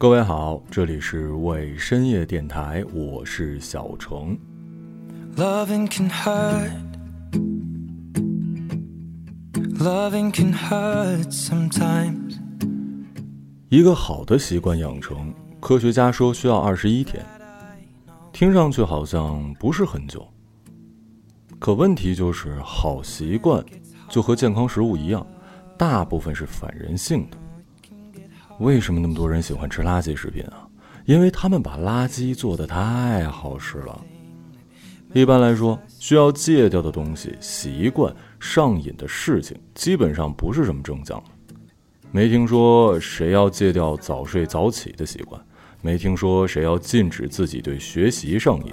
各位好，这里是为深夜电台，我是小程。Loving can hurt. Loving can hurt sometimes. 一个好的习惯养成，科学家说需要二十一天，听上去好像不是很久。可问题就是，好习惯就和健康食物一样，大部分是反人性的。为什么那么多人喜欢吃垃圾食品啊？因为他们把垃圾做的太好吃了。一般来说，需要戒掉的东西、习惯、上瘾的事情，基本上不是什么正向的。没听说谁要戒掉早睡早起的习惯，没听说谁要禁止自己对学习上瘾。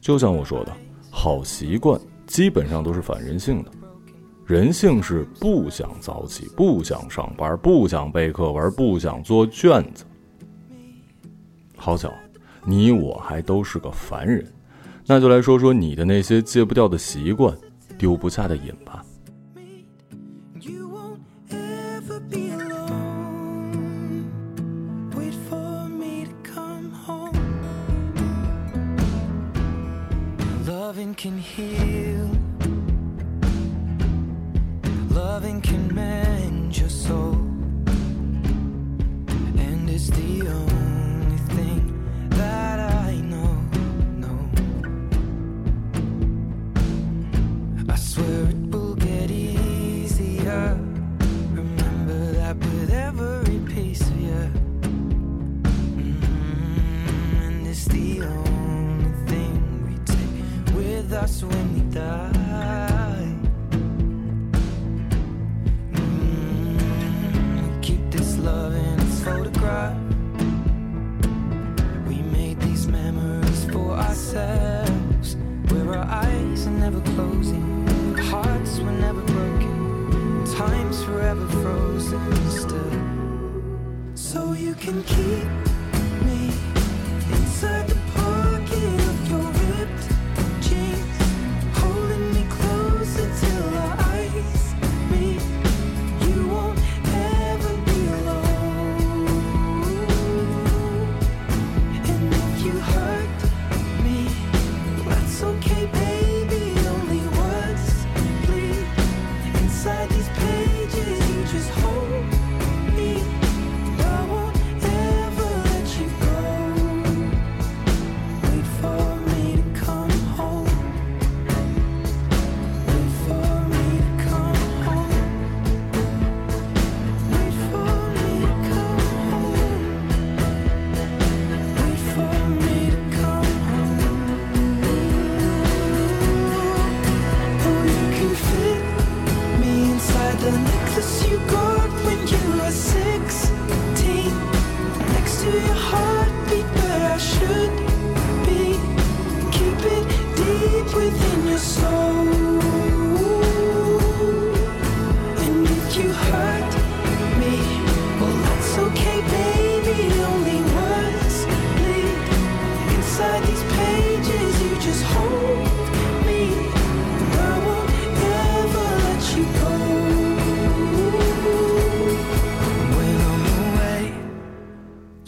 就像我说的，好习惯基本上都是反人性的。人性是不想早起，不想上班，不想背课文，不想做卷子。好巧，你我还都是个凡人，那就来说说你的那些戒不掉的习惯，丢不下的瘾吧。Loving can mend your soul. And it's the only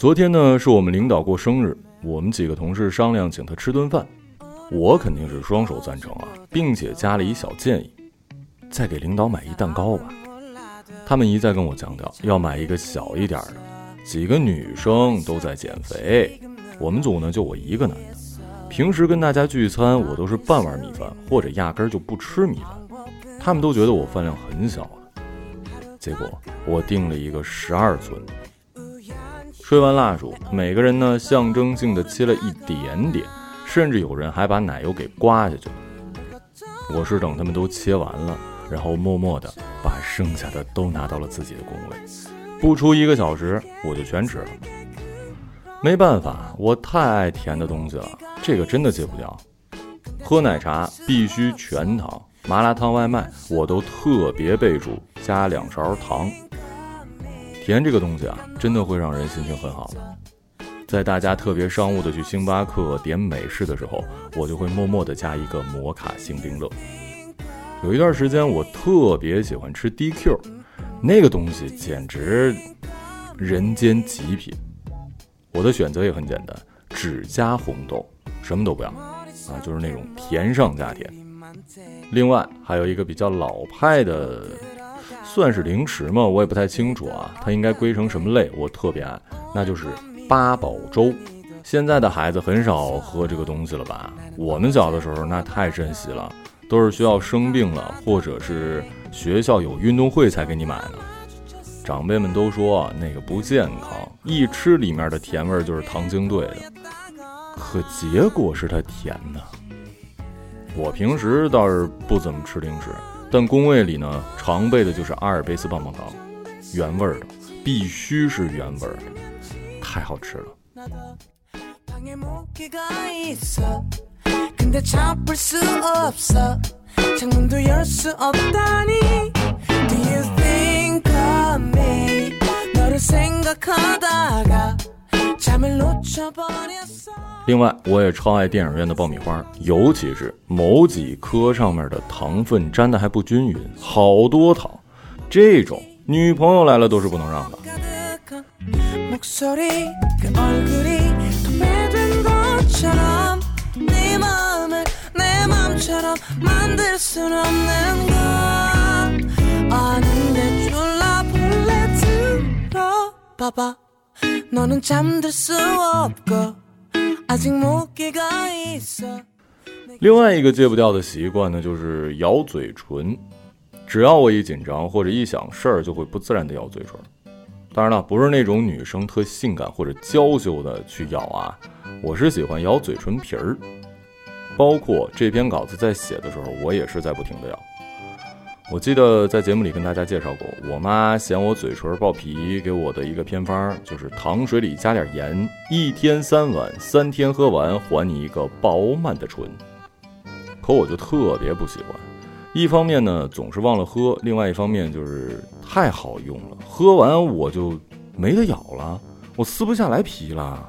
昨天呢，是我们领导过生日，我们几个同事商量请他吃顿饭，我肯定是双手赞成啊，并且加了一小建议，再给领导买一蛋糕吧。他们一再跟我强调要买一个小一点的，几个女生都在减肥，我们组呢就我一个男的，平时跟大家聚餐我都是半碗米饭或者压根就不吃米饭，他们都觉得我饭量很小的，结果我订了一个十二寸。吹完蜡烛，每个人呢象征性的切了一点点，甚至有人还把奶油给刮下去了。我是等他们都切完了，然后默默的把剩下的都拿到了自己的工位。不出一个小时，我就全吃了。没办法，我太爱甜的东西了，这个真的戒不掉。喝奶茶必须全糖，麻辣烫外卖我都特别备注加两勺糖。甜这个东西啊，真的会让人心情很好的。在大家特别商务的去星巴克点美式的时候，我就会默默的加一个摩卡星冰乐。有一段时间，我特别喜欢吃 DQ，那个东西简直人间极品。我的选择也很简单，只加红豆，什么都不要啊，就是那种甜上加甜。另外还有一个比较老派的，算是零食吗？我也不太清楚啊，它应该归成什么类？我特别爱，那就是八宝粥。现在的孩子很少喝这个东西了吧？我们小的时候那太珍惜了，都是需要生病了，或者是学校有运动会才给你买的。长辈们都说那个不健康，一吃里面的甜味就是糖精兑的，可结果是它甜的。我平时倒是不怎么吃零食，但工位里呢常备的就是阿尔卑斯棒棒糖，原味的，必须是原味的，太好吃了。另外我也超爱电影院的爆米花尤其是某几颗上面的糖分粘的还不均匀好多糖。这种女朋友来了都是不能让的。另外一个戒不掉的习惯呢，就是咬嘴唇。只要我一紧张或者一想事儿，就会不自然的咬嘴唇。当然了，不是那种女生特性感或者娇羞的去咬啊，我是喜欢咬嘴唇皮儿。包括这篇稿子在写的时候，我也是在不停的咬。我记得在节目里跟大家介绍过，我妈嫌我嘴唇爆皮，给我的一个偏方就是糖水里加点盐，一天三碗，三天喝完，还你一个饱满的唇。可我就特别不喜欢。一方面呢，总是忘了喝；另外一方面就是太好用了，喝完我就没得咬了，我撕不下来皮了。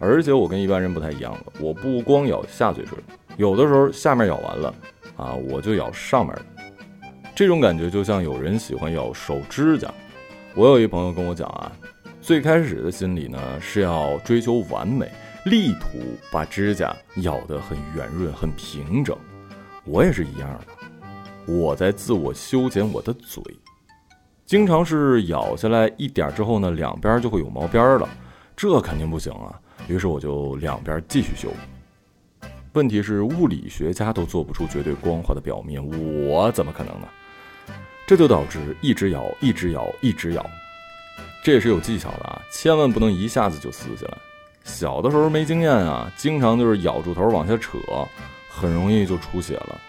而且我跟一般人不太一样了，我不光咬下嘴唇，有的时候下面咬完了，啊，我就咬上面的。这种感觉就像有人喜欢咬手指甲。我有一朋友跟我讲啊，最开始的心理呢是要追求完美，力图把指甲咬得很圆润、很平整。我也是一样的。我在自我修剪我的嘴，经常是咬下来一点之后呢，两边就会有毛边了，这肯定不行啊。于是我就两边继续修。问题是物理学家都做不出绝对光滑的表面，我怎么可能呢？这就导致一直咬，一直咬，一直咬。这也是有技巧的啊，千万不能一下子就撕下来。小的时候没经验啊，经常就是咬住头往下扯，很容易就出血了。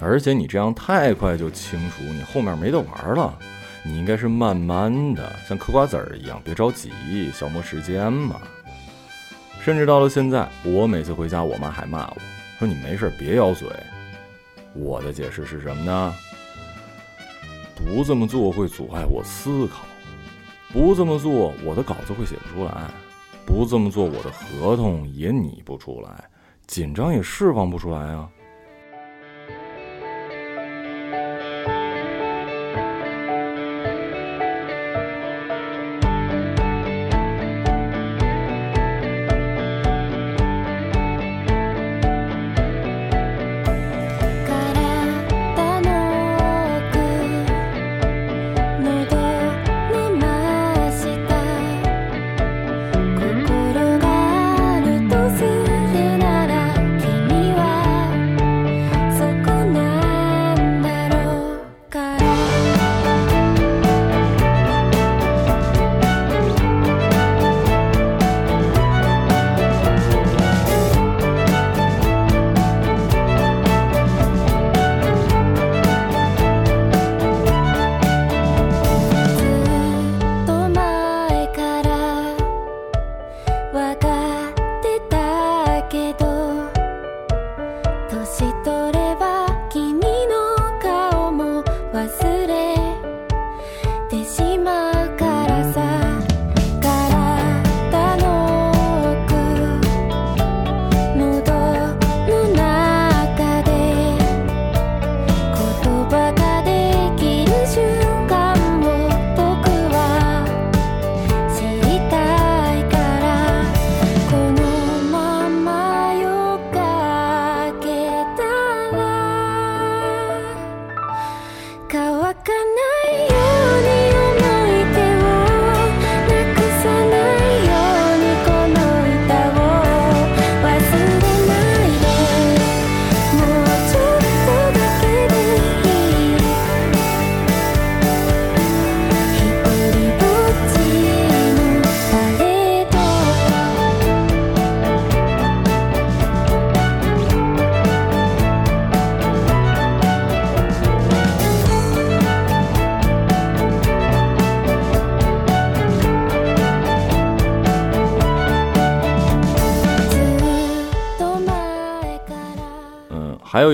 而且你这样太快就清除，你后面没得玩了。你应该是慢慢的，像嗑瓜子儿一样，别着急，消磨时间嘛。甚至到了现在，我每次回家，我妈还骂我说：“你没事别咬嘴。”我的解释是什么呢？不这么做会阻碍我思考，不这么做我的稿子会写不出来，不这么做我的合同也拟不出来，紧张也释放不出来啊。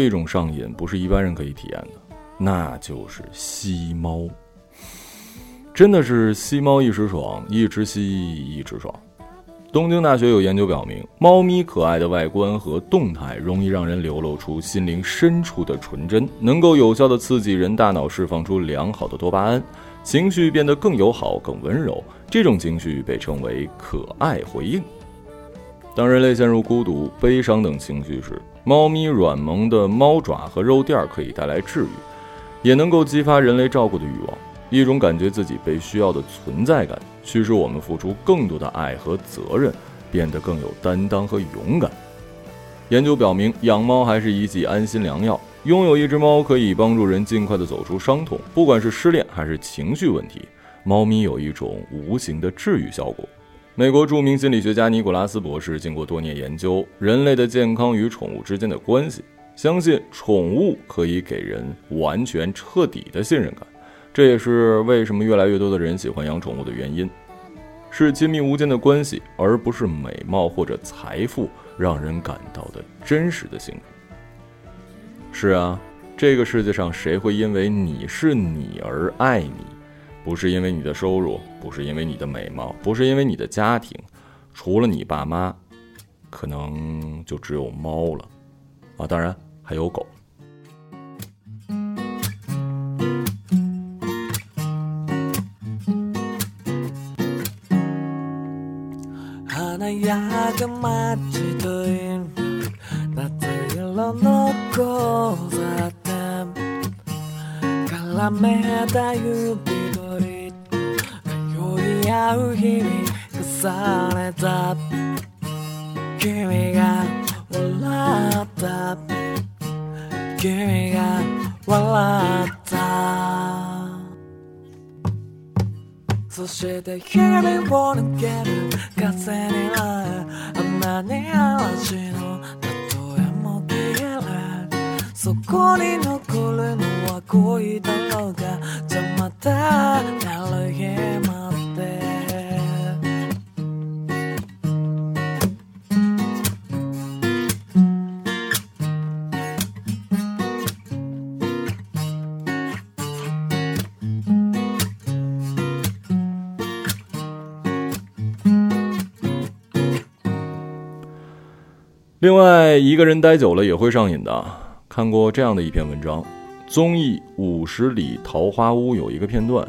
有一种上瘾，不是一般人可以体验的，那就是吸猫。真的是吸猫一时爽，一直吸一直爽。东京大学有研究表明，猫咪可爱的外观和动态容易让人流露出心灵深处的纯真，能够有效的刺激人大脑释放出良好的多巴胺，情绪变得更友好、更温柔。这种情绪被称为可爱回应。当人类陷入孤独、悲伤等情绪时，猫咪软萌的猫爪和肉垫可以带来治愈，也能够激发人类照顾的欲望。一种感觉自己被需要的存在感，驱使我们付出更多的爱和责任，变得更有担当和勇敢。研究表明，养猫还是一剂安心良药。拥有一只猫可以帮助人尽快的走出伤痛，不管是失恋还是情绪问题，猫咪有一种无形的治愈效果。美国著名心理学家尼古拉斯博士经过多年研究人类的健康与宠物之间的关系，相信宠物可以给人完全彻底的信任感。这也是为什么越来越多的人喜欢养宠物的原因，是亲密无间的关系，而不是美貌或者财富让人感到的真实的幸福。是啊，这个世界上谁会因为你是你而爱你？不是因为你的收入，不是因为你的美貌，不是因为你的家庭，除了你爸妈，可能就只有猫了，啊，当然还有狗。された。君が笑った。君が笑った。そして日々を抜ける風にはあんなに嵐の例えも消える。そこに残るのは恋だろうが。じゃまたる日まで另外，一个人待久了也会上瘾的。看过这样的一篇文章，综艺《五十里桃花坞》有一个片段，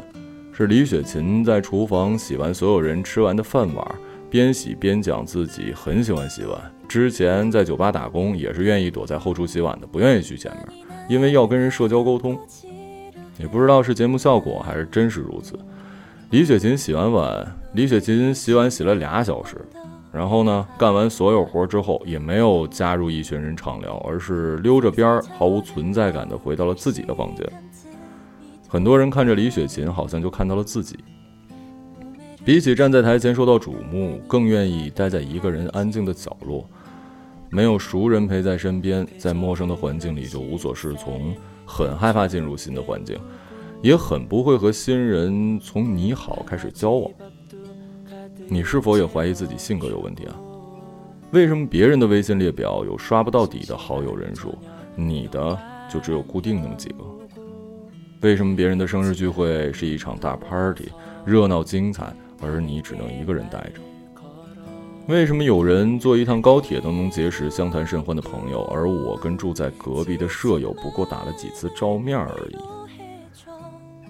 是李雪琴在厨房洗完所有人吃完的饭碗，边洗边讲自己很喜欢洗碗。之前在酒吧打工，也是愿意躲在后厨洗碗的，不愿意去前面，因为要跟人社交沟通。也不知道是节目效果还是真实如此。李雪琴洗完碗，李雪琴洗碗洗了俩小时。然后呢，干完所有活之后，也没有加入一群人畅聊，而是溜着边儿，毫无存在感的回到了自己的房间。很多人看着李雪琴，好像就看到了自己。比起站在台前受到瞩目，更愿意待在一个人安静的角落，没有熟人陪在身边，在陌生的环境里就无所适从，很害怕进入新的环境，也很不会和新人从你好开始交往。你是否也怀疑自己性格有问题啊？为什么别人的微信列表有刷不到底的好友人数，你的就只有固定那么几个？为什么别人的生日聚会是一场大 party，热闹精彩，而你只能一个人待着？为什么有人坐一趟高铁都能结识相谈甚欢的朋友，而我跟住在隔壁的舍友不过打了几次照面而已？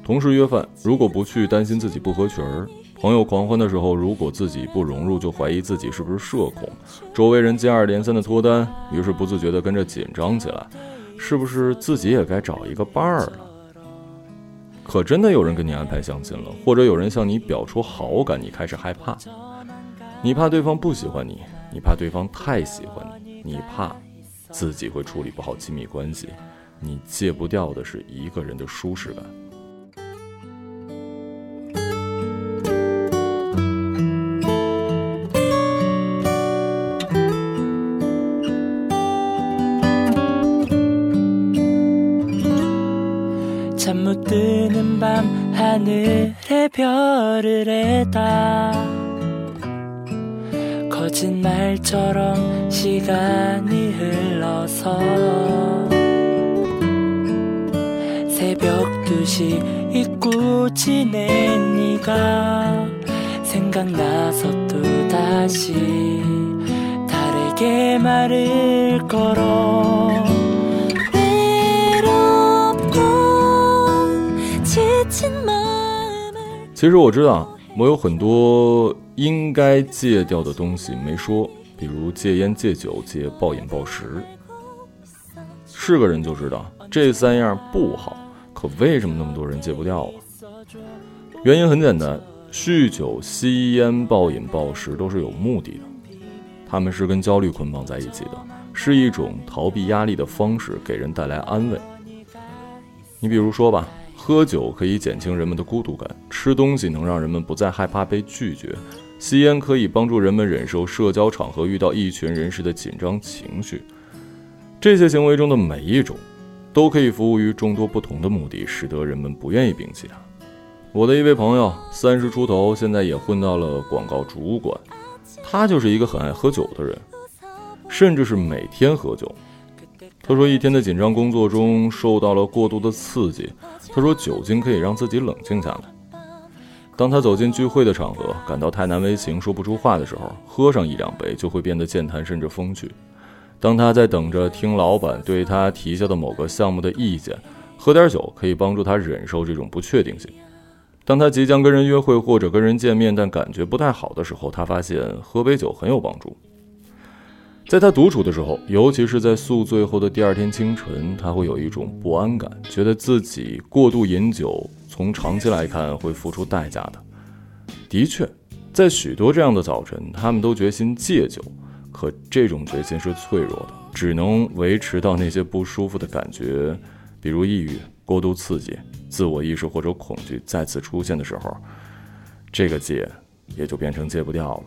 同事约饭，如果不去，担心自己不合群儿。朋友狂欢的时候，如果自己不融入，就怀疑自己是不是社恐；周围人接二连三的脱单，于是不自觉地跟着紧张起来，是不是自己也该找一个伴儿了？可真的有人跟你安排相亲了，或者有人向你表出好感，你开始害怕，你怕对方不喜欢你，你怕对方太喜欢你，你怕自己会处理不好亲密关系，你戒不掉的是一个人的舒适感。 밤 하늘의 별을 해다. 거짓말처럼 시간이 흘러서 새벽 2시 잊고 지낸 네가 생각나서 또 다시 다르게 말을 걸어 其实我知道，我有很多应该戒掉的东西没说，比如戒烟、戒酒、戒暴饮暴食。是个人就知道这三样不好，可为什么那么多人戒不掉啊？原因很简单，酗酒、吸烟、暴饮暴食都是有目的的，他们是跟焦虑捆绑在一起的，是一种逃避压力的方式，给人带来安慰。你比如说吧。喝酒可以减轻人们的孤独感，吃东西能让人们不再害怕被拒绝，吸烟可以帮助人们忍受社交场合遇到一群人时的紧张情绪。这些行为中的每一种，都可以服务于众多不同的目的，使得人们不愿意摒弃它。我的一位朋友，三十出头，现在也混到了广告主管，他就是一个很爱喝酒的人，甚至是每天喝酒。他说，一天的紧张工作中受到了过度的刺激。他说，酒精可以让自己冷静下来。当他走进聚会的场合，感到太难为情，说不出话的时候，喝上一两杯就会变得健谈甚至风趣。当他在等着听老板对他提交的某个项目的意见，喝点酒可以帮助他忍受这种不确定性。当他即将跟人约会或者跟人见面，但感觉不太好的时候，他发现喝杯酒很有帮助。在他独处的时候，尤其是在宿醉后的第二天清晨，他会有一种不安感，觉得自己过度饮酒，从长期来看会付出代价的。的确，在许多这样的早晨，他们都决心戒酒，可这种决心是脆弱的，只能维持到那些不舒服的感觉，比如抑郁、过度刺激、自我意识或者恐惧再次出现的时候，这个戒也就变成戒不掉了。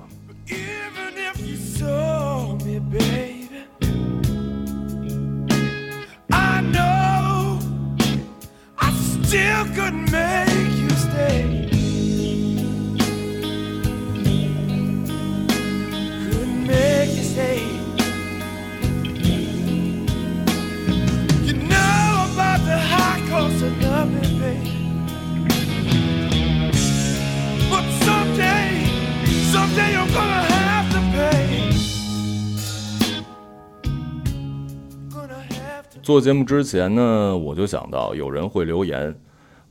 做节目之前呢，我就想到有人会留言。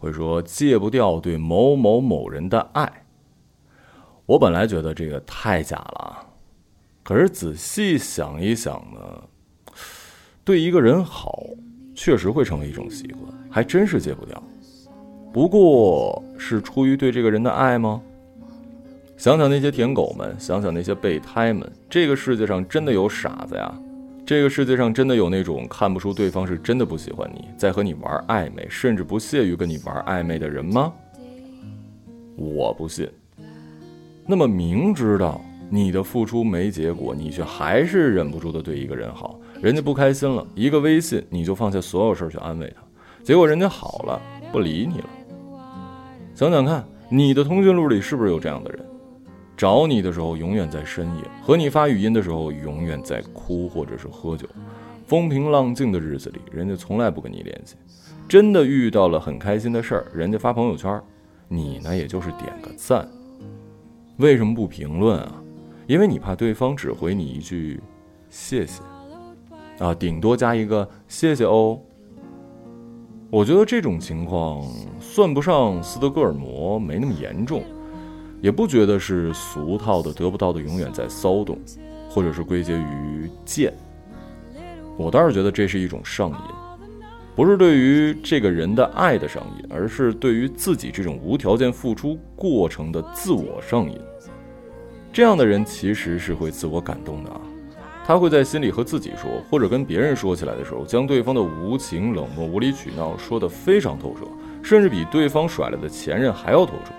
会说戒不掉对某某某人的爱，我本来觉得这个太假了，可是仔细想一想呢，对一个人好，确实会成为一种习惯，还真是戒不掉。不过是出于对这个人的爱吗？想想那些舔狗们，想想那些备胎们，这个世界上真的有傻子呀？这个世界上真的有那种看不出对方是真的不喜欢你，在和你玩暧昧，甚至不屑于跟你玩暧昧的人吗？我不信。那么明知道你的付出没结果，你却还是忍不住的对一个人好，人家不开心了，一个微信你就放下所有事儿去安慰他，结果人家好了，不理你了。想想看，你的通讯录里是不是有这样的人？找你的时候永远在深夜，和你发语音的时候永远在哭或者是喝酒，风平浪静的日子里，人家从来不跟你联系。真的遇到了很开心的事儿，人家发朋友圈，你呢也就是点个赞。为什么不评论啊？因为你怕对方只回你一句谢谢，啊，顶多加一个谢谢哦。我觉得这种情况算不上斯德哥尔摩，没那么严重。也不觉得是俗套的，得不到的永远在骚动，或者是归结于贱。我倒是觉得这是一种上瘾，不是对于这个人的爱的上瘾，而是对于自己这种无条件付出过程的自我上瘾。这样的人其实是会自我感动的啊，他会在心里和自己说，或者跟别人说起来的时候，将对方的无情、冷漠、无理取闹说得非常透彻，甚至比对方甩了的前任还要透彻。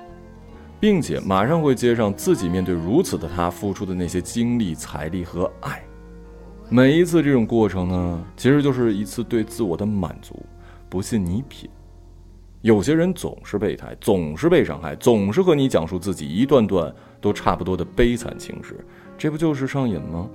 并且马上会接上自己面对如此的他付出的那些精力、财力和爱，每一次这种过程呢，其实就是一次对自我的满足。不信你品，有些人总是备胎，总是被伤害，总是和你讲述自己一段段都差不多的悲惨情史，这不就是上瘾吗？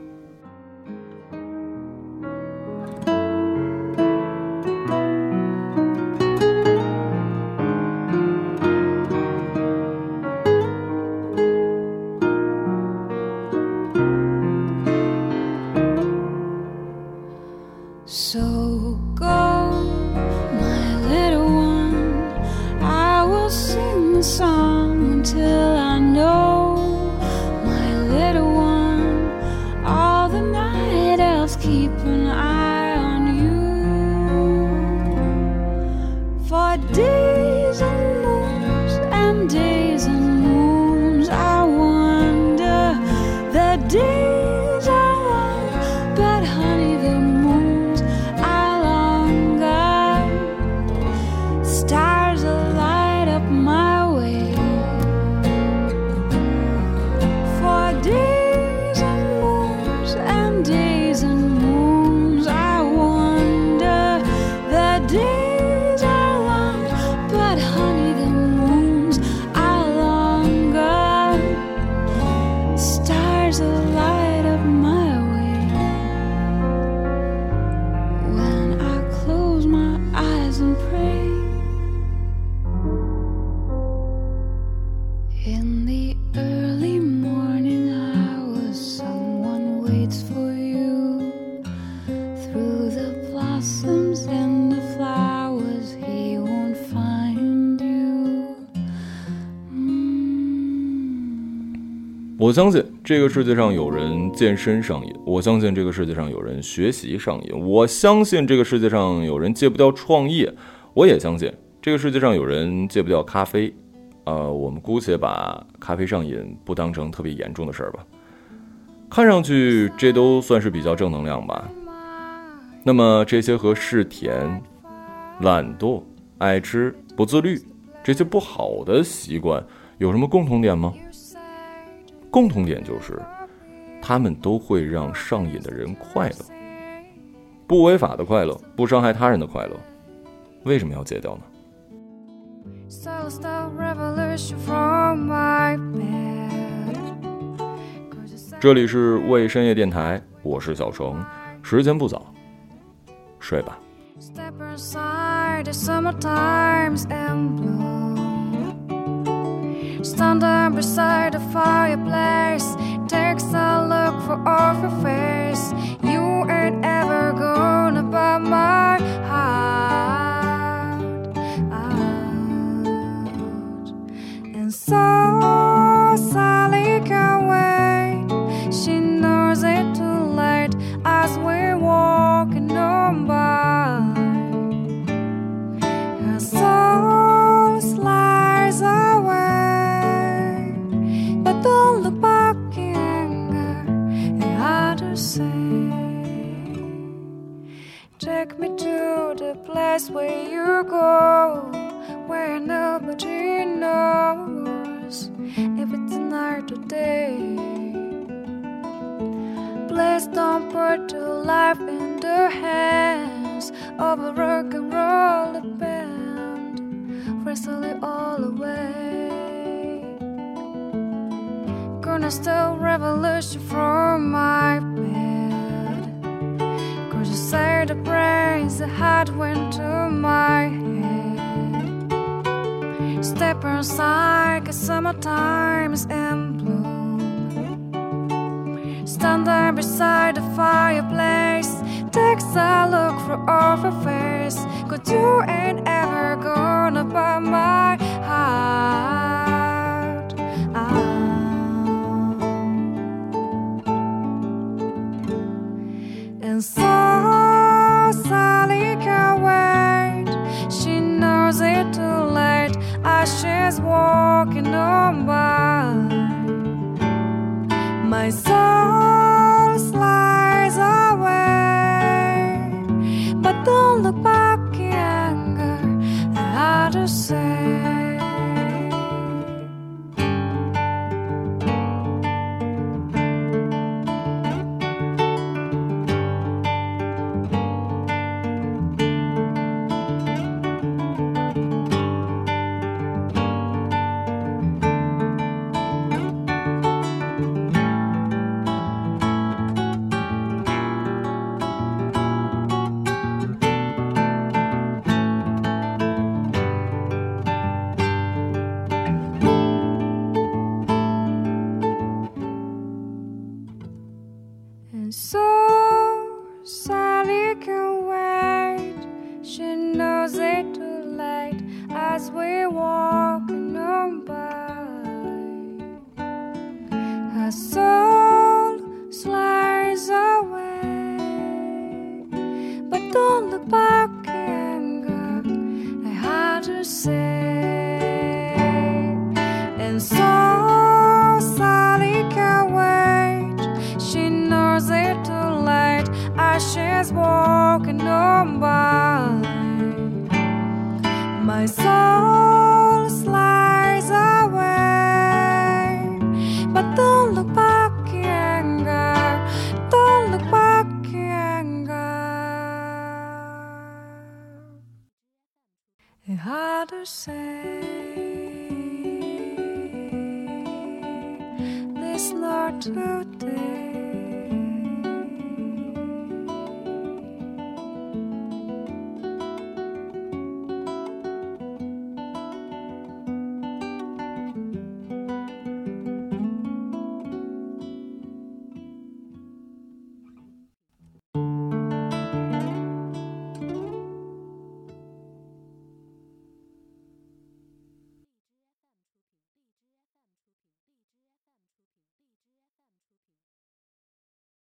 我相信这个世界上有人健身上瘾，我相信这个世界上有人学习上瘾，我相信这个世界上有人戒不掉创业，我也相信这个世界上有人戒不掉咖啡。呃，我们姑且把咖啡上瘾不当成特别严重的事儿吧。看上去这都算是比较正能量吧。那么这些和嗜甜、懒惰、爱吃、不自律这些不好的习惯有什么共同点吗？共同点就是，他们都会让上瘾的人快乐，不违法的快乐，不伤害他人的快乐，为什么要戒掉呢.这里是未深夜电台，我是小程，时间不早，睡吧。Stand down beside the fireplace. Takes a look for off your face. You ain't ever gonna buy my heart out. And so Sally take me to the place where you go, where nobody knows if it's night or day. Please don't put your life in the hands of a rock and roll band. Wrestle it all away. Gonna steal revolution from my say the brains that had went to my head. Step inside, cause summertime is in bloom. Stand there beside the fireplace. Takes a look for off her face. Cause you ain't ever gonna buy my heart